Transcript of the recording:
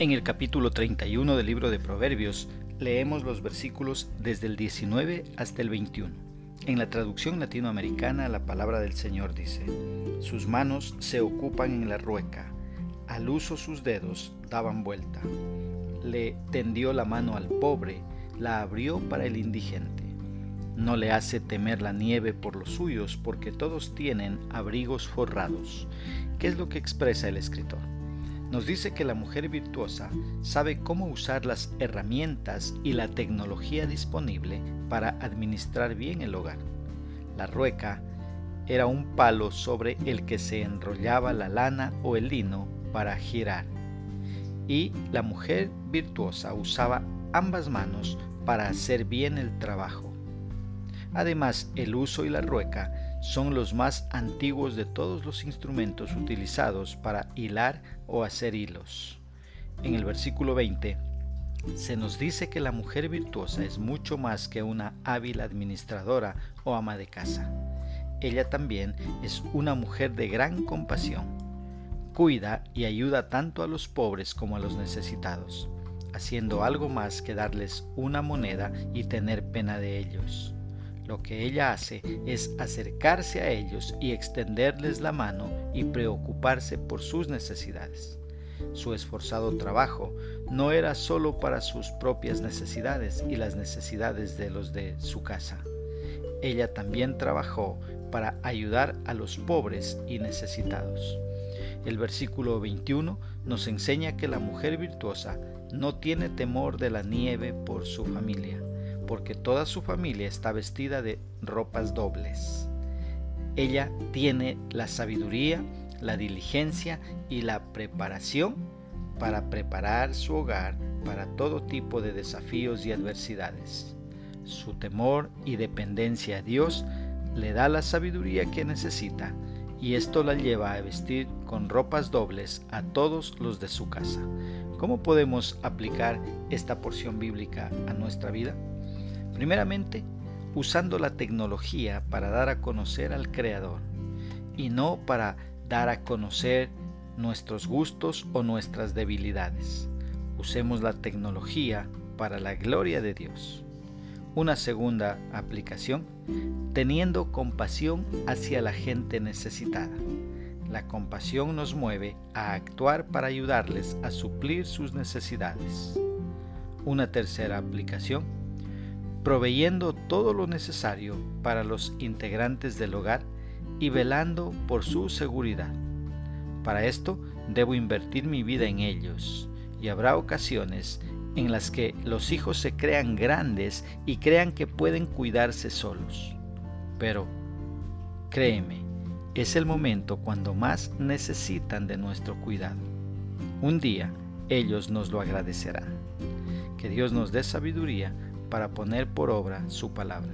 En el capítulo 31 del libro de Proverbios leemos los versículos desde el 19 hasta el 21. En la traducción latinoamericana la palabra del Señor dice, Sus manos se ocupan en la rueca, al uso sus dedos daban vuelta. Le tendió la mano al pobre, la abrió para el indigente. No le hace temer la nieve por los suyos, porque todos tienen abrigos forrados. ¿Qué es lo que expresa el escritor? Nos dice que la mujer virtuosa sabe cómo usar las herramientas y la tecnología disponible para administrar bien el hogar. La rueca era un palo sobre el que se enrollaba la lana o el lino para girar. Y la mujer virtuosa usaba ambas manos para hacer bien el trabajo. Además, el uso y la rueca son los más antiguos de todos los instrumentos utilizados para hilar o hacer hilos. En el versículo 20 se nos dice que la mujer virtuosa es mucho más que una hábil administradora o ama de casa. Ella también es una mujer de gran compasión. Cuida y ayuda tanto a los pobres como a los necesitados, haciendo algo más que darles una moneda y tener pena de ellos. Lo que ella hace es acercarse a ellos y extenderles la mano y preocuparse por sus necesidades. Su esforzado trabajo no era solo para sus propias necesidades y las necesidades de los de su casa. Ella también trabajó para ayudar a los pobres y necesitados. El versículo 21 nos enseña que la mujer virtuosa no tiene temor de la nieve por su familia porque toda su familia está vestida de ropas dobles. Ella tiene la sabiduría, la diligencia y la preparación para preparar su hogar para todo tipo de desafíos y adversidades. Su temor y dependencia a Dios le da la sabiduría que necesita y esto la lleva a vestir con ropas dobles a todos los de su casa. ¿Cómo podemos aplicar esta porción bíblica a nuestra vida? Primeramente, usando la tecnología para dar a conocer al Creador y no para dar a conocer nuestros gustos o nuestras debilidades. Usemos la tecnología para la gloria de Dios. Una segunda aplicación, teniendo compasión hacia la gente necesitada. La compasión nos mueve a actuar para ayudarles a suplir sus necesidades. Una tercera aplicación, proveyendo todo lo necesario para los integrantes del hogar y velando por su seguridad. Para esto debo invertir mi vida en ellos y habrá ocasiones en las que los hijos se crean grandes y crean que pueden cuidarse solos. Pero, créeme, es el momento cuando más necesitan de nuestro cuidado. Un día ellos nos lo agradecerán. Que Dios nos dé sabiduría para poner por obra su palabra.